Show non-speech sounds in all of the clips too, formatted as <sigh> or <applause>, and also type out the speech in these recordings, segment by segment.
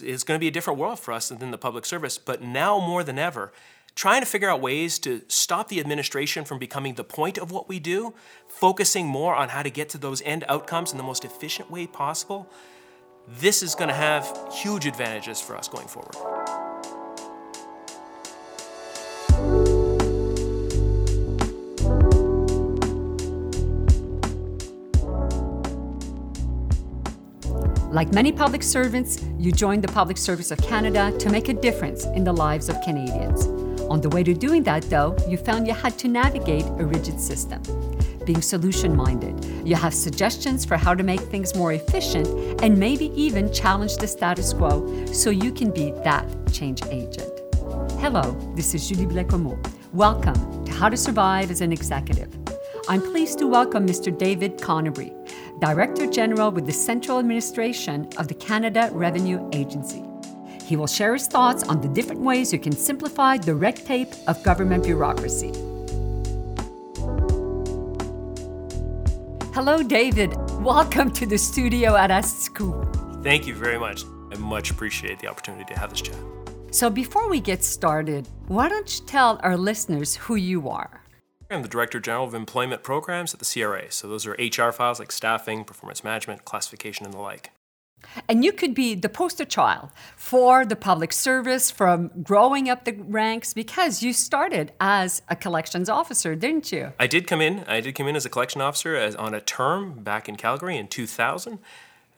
It's going to be a different world for us than the public service, but now more than ever, trying to figure out ways to stop the administration from becoming the point of what we do, focusing more on how to get to those end outcomes in the most efficient way possible, this is going to have huge advantages for us going forward. Like many public servants, you joined the Public Service of Canada to make a difference in the lives of Canadians. On the way to doing that, though, you found you had to navigate a rigid system. Being solution minded, you have suggestions for how to make things more efficient and maybe even challenge the status quo so you can be that change agent. Hello, this is Julie Blecomo. Welcome to How to Survive as an Executive. I'm pleased to welcome Mr. David Conabry, Director General with the Central Administration of the Canada Revenue Agency. He will share his thoughts on the different ways you can simplify the red tape of government bureaucracy. Hello, David. Welcome to the studio at ASTSCO. Thank you very much. I much appreciate the opportunity to have this chat. So, before we get started, why don't you tell our listeners who you are? I'm the Director General of Employment Programs at the CRA. So those are HR files like staffing, performance management, classification, and the like. And you could be the poster child for the public service from growing up the ranks because you started as a collections officer, didn't you? I did come in. I did come in as a collection officer as, on a term back in Calgary in 2000.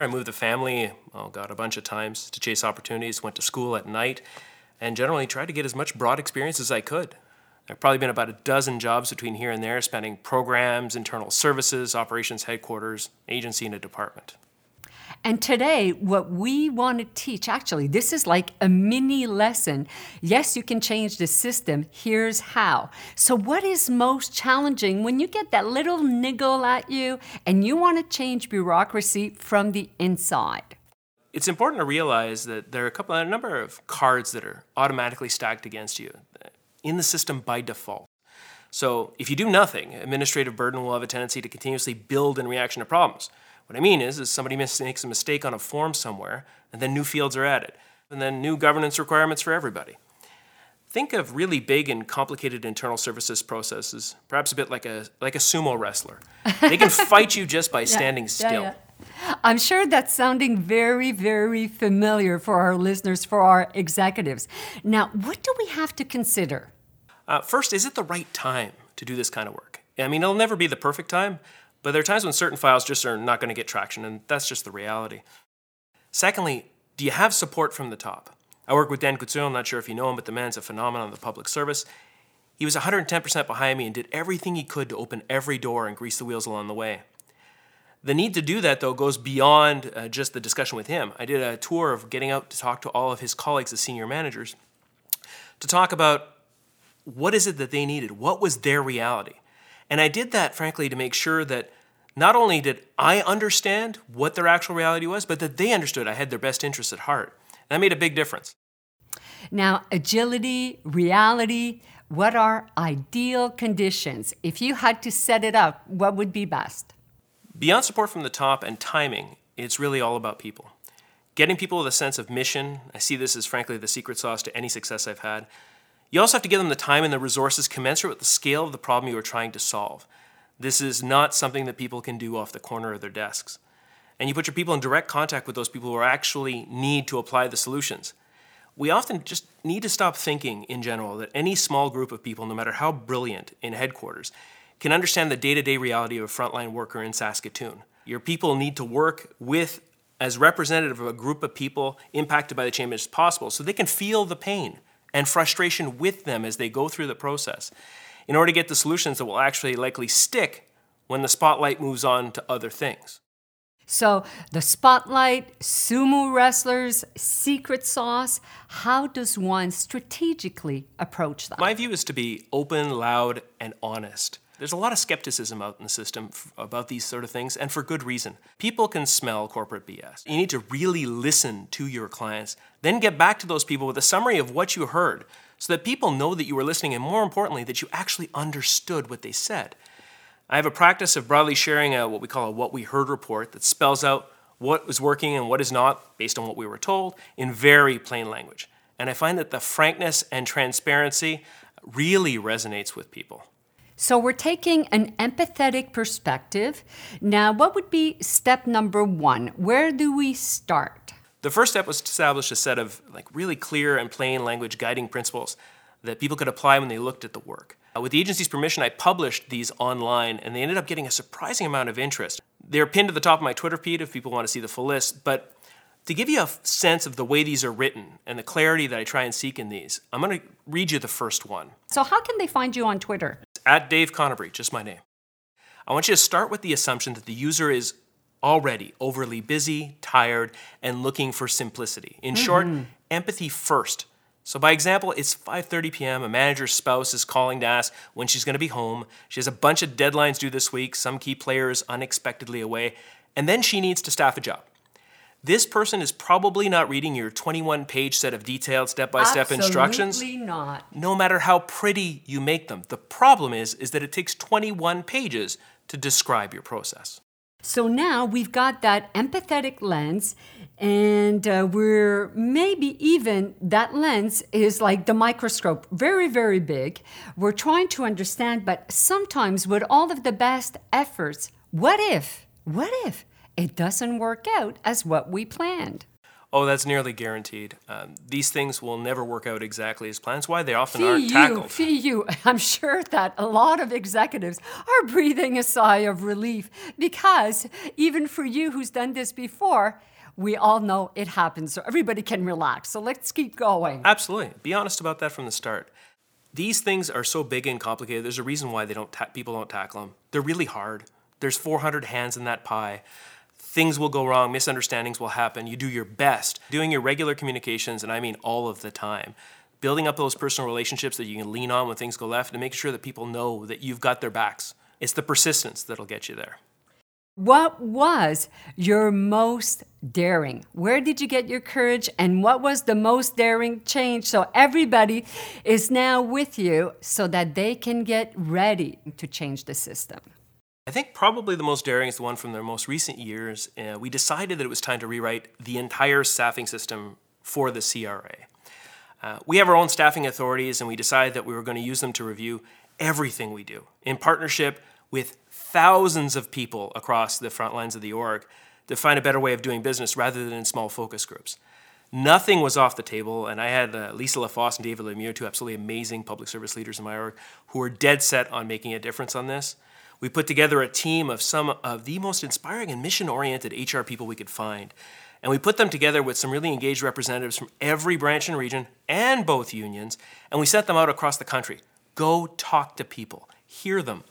I moved the family, oh God, a bunch of times to chase opportunities, went to school at night, and generally tried to get as much broad experience as I could. I've probably been about a dozen jobs between here and there, spanning programs, internal services, operations headquarters, agency, and a department. And today, what we want to teach actually, this is like a mini lesson. Yes, you can change the system. Here's how. So, what is most challenging when you get that little niggle at you and you want to change bureaucracy from the inside? It's important to realize that there are a couple, a number of cards that are automatically stacked against you in the system by default. So if you do nothing, administrative burden will have a tendency to continuously build in reaction to problems. What I mean is, is somebody makes a mistake on a form somewhere, and then new fields are added, and then new governance requirements for everybody. Think of really big and complicated internal services processes, perhaps a bit like a like a sumo wrestler. They can <laughs> fight you just by standing yeah, still. Yeah, yeah. I'm sure that's sounding very, very familiar for our listeners, for our executives. Now, what do we have to consider? Uh, first, is it the right time to do this kind of work? I mean, it'll never be the perfect time, but there are times when certain files just are not going to get traction, and that's just the reality. Secondly, do you have support from the top? I work with Dan Couture, I'm not sure if you know him, but the man's a phenomenon in the public service. He was 110% behind me and did everything he could to open every door and grease the wheels along the way. The need to do that, though, goes beyond uh, just the discussion with him. I did a tour of getting out to talk to all of his colleagues as senior managers to talk about what is it that they needed, what was their reality. And I did that, frankly, to make sure that not only did I understand what their actual reality was, but that they understood I had their best interests at heart. And that made a big difference. Now, agility, reality, what are ideal conditions? If you had to set it up, what would be best? Beyond support from the top and timing, it's really all about people. Getting people with a sense of mission, I see this as frankly the secret sauce to any success I've had. You also have to give them the time and the resources commensurate with the scale of the problem you are trying to solve. This is not something that people can do off the corner of their desks. And you put your people in direct contact with those people who actually need to apply the solutions we often just need to stop thinking in general that any small group of people, no matter how brilliant in headquarters, can understand the day to day reality of a frontline worker in Saskatoon. Your people need to work with as representative of a group of people impacted by the change as possible so they can feel the pain and frustration with them as they go through the process in order to get the solutions that will actually likely stick when the spotlight moves on to other things. So, the spotlight, sumo wrestlers, secret sauce, how does one strategically approach that? My view is to be open, loud, and honest. There's a lot of skepticism out in the system about these sort of things, and for good reason. People can smell corporate BS. You need to really listen to your clients, then get back to those people with a summary of what you heard so that people know that you were listening, and more importantly, that you actually understood what they said. I have a practice of broadly sharing a, what we call a what we heard report that spells out what is working and what is not based on what we were told in very plain language. And I find that the frankness and transparency really resonates with people. So we're taking an empathetic perspective. Now, what would be step number one? Where do we start? The first step was to establish a set of like really clear and plain language guiding principles that people could apply when they looked at the work. Uh, with the agency's permission, I published these online, and they ended up getting a surprising amount of interest. They're pinned to the top of my Twitter feed if people want to see the full list. But to give you a sense of the way these are written and the clarity that I try and seek in these, I'm going to read you the first one. So, how can they find you on Twitter? At Dave Connery, just my name. I want you to start with the assumption that the user is already overly busy, tired, and looking for simplicity. In mm-hmm. short, empathy first. So by example, it's 5:30 p.m. A manager's spouse is calling to ask when she's going to be home. She has a bunch of deadlines due this week, some key players unexpectedly away, and then she needs to staff a job. This person is probably not reading your 21 page set of detailed step by step instructions. Absolutely not. No matter how pretty you make them. The problem is, is that it takes 21 pages to describe your process. So now we've got that empathetic lens, and uh, we're maybe even that lens is like the microscope, very, very big. We're trying to understand, but sometimes with all of the best efforts, what if, what if it doesn't work out as what we planned. Oh, that's nearly guaranteed. Um, these things will never work out exactly as planned. That's why they often fee aren't you, tackled. Fee you. <laughs> I'm sure that a lot of executives are breathing a sigh of relief because even for you who's done this before, we all know it happens. So everybody can relax. So let's keep going. Absolutely. Be honest about that from the start. These things are so big and complicated. There's a reason why they don't ta- people don't tackle them. They're really hard. There's 400 hands in that pie things will go wrong, misunderstandings will happen. You do your best doing your regular communications, and I mean all of the time. Building up those personal relationships that you can lean on when things go left and make sure that people know that you've got their backs. It's the persistence that'll get you there. What was your most daring? Where did you get your courage? And what was the most daring change? So everybody is now with you so that they can get ready to change the system. I think probably the most daring is the one from the most recent years. Uh, we decided that it was time to rewrite the entire staffing system for the CRA. Uh, we have our own staffing authorities, and we decided that we were going to use them to review everything we do in partnership with thousands of people across the front lines of the org to find a better way of doing business rather than in small focus groups. Nothing was off the table, and I had uh, Lisa LaFosse and David Lemieux, two absolutely amazing public service leaders in my org, who were dead set on making a difference on this. We put together a team of some of the most inspiring and mission oriented HR people we could find. And we put them together with some really engaged representatives from every branch and region and both unions, and we sent them out across the country. Go talk to people, hear them.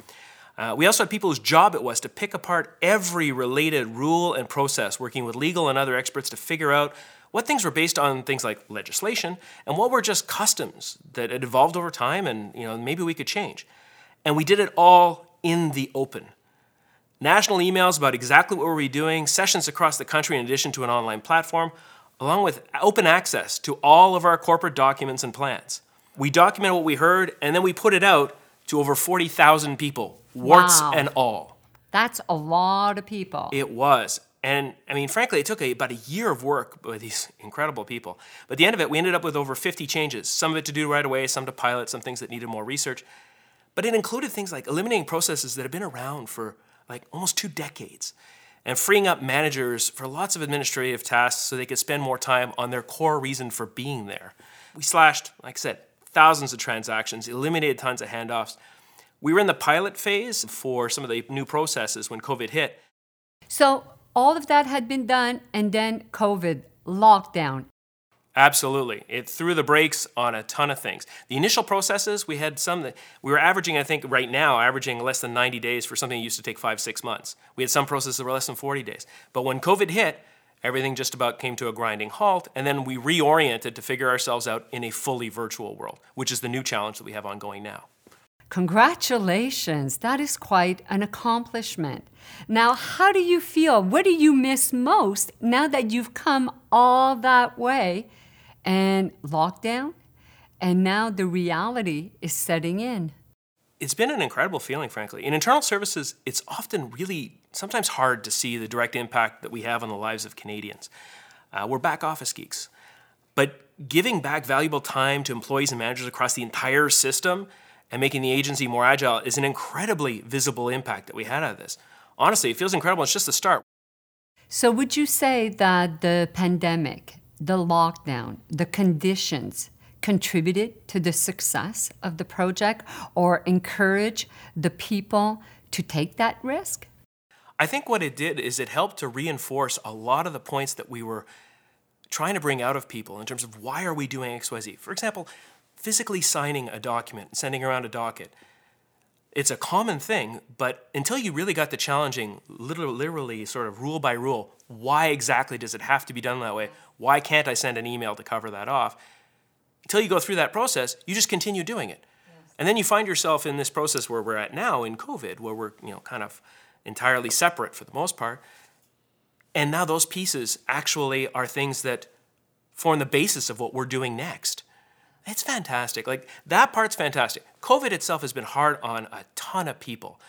Uh, we also had people whose job it was to pick apart every related rule and process, working with legal and other experts to figure out what things were based on things like legislation and what were just customs that had evolved over time and you know maybe we could change. And we did it all in the open. National emails about exactly what we're we doing, sessions across the country in addition to an online platform, along with open access to all of our corporate documents and plans. We documented what we heard and then we put it out to over 40,000 people, warts wow. and all. That's a lot of people. It was. And I mean, frankly, it took a, about a year of work by these <laughs> incredible people. But at the end of it, we ended up with over 50 changes, some of it to do right away, some to pilot, some things that needed more research. But it included things like eliminating processes that have been around for like almost two decades and freeing up managers for lots of administrative tasks so they could spend more time on their core reason for being there. We slashed, like I said, thousands of transactions, eliminated tons of handoffs. We were in the pilot phase for some of the new processes when COVID hit. So all of that had been done, and then COVID, lockdown, Absolutely. It threw the brakes on a ton of things. The initial processes, we had some that we were averaging, I think, right now, averaging less than 90 days for something that used to take five, six months. We had some processes that were less than 40 days. But when COVID hit, everything just about came to a grinding halt, and then we reoriented to figure ourselves out in a fully virtual world, which is the new challenge that we have ongoing now. Congratulations, that is quite an accomplishment. Now, how do you feel? What do you miss most now that you've come all that way and lockdown, and now the reality is setting in. it's been an incredible feeling, frankly. In internal services, it's often really sometimes hard to see the direct impact that we have on the lives of Canadians. Uh, we're back office geeks. But giving back valuable time to employees and managers across the entire system and making the agency more agile is an incredibly visible impact that we had out of this. Honestly, it feels incredible. It's just the start. So, would you say that the pandemic, the lockdown, the conditions contributed to the success of the project or encourage the people to take that risk? I think what it did is it helped to reinforce a lot of the points that we were trying to bring out of people in terms of why are we doing XYZ. For example, physically signing a document, sending around a docket. It's a common thing, but until you really got the challenging, literally, literally sort of rule by rule, why exactly does it have to be done that way? Why can't I send an email to cover that off? Until you go through that process, you just continue doing it. Yes. And then you find yourself in this process where we're at now in COVID, where we're, you know, kind of entirely separate for the most part. And now those pieces actually are things that form the basis of what we're doing next. It's fantastic. Like that part's fantastic. COVID itself has been hard on a ton of people.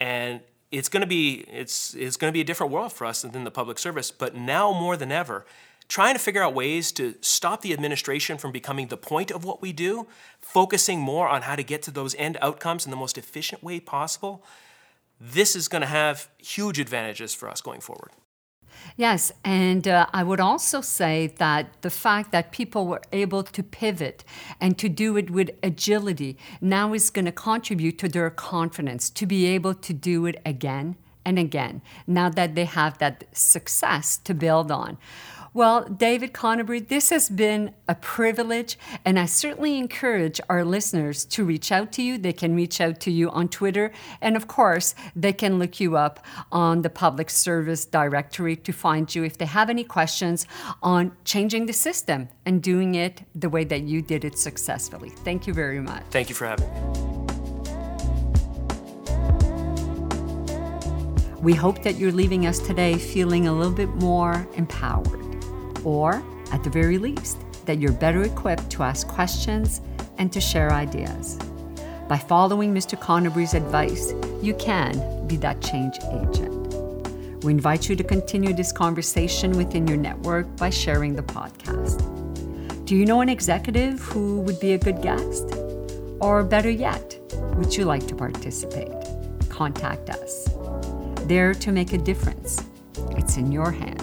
And it's going to be it's it's going to be a different world for us than the public service, but now more than ever, trying to figure out ways to stop the administration from becoming the point of what we do, focusing more on how to get to those end outcomes in the most efficient way possible. This is going to have huge advantages for us going forward. Yes, and uh, I would also say that the fact that people were able to pivot and to do it with agility now is going to contribute to their confidence to be able to do it again and again now that they have that success to build on. Well, David Conabry, this has been a privilege, and I certainly encourage our listeners to reach out to you. They can reach out to you on Twitter, and of course, they can look you up on the Public Service Directory to find you if they have any questions on changing the system and doing it the way that you did it successfully. Thank you very much. Thank you for having me. We hope that you're leaving us today feeling a little bit more empowered or at the very least, that you're better equipped to ask questions and to share ideas. By following Mr. Conabry's advice, you can be that change agent. We invite you to continue this conversation within your network by sharing the podcast. Do you know an executive who would be a good guest? Or better yet, would you like to participate? Contact us. There to make a difference. It's in your hands.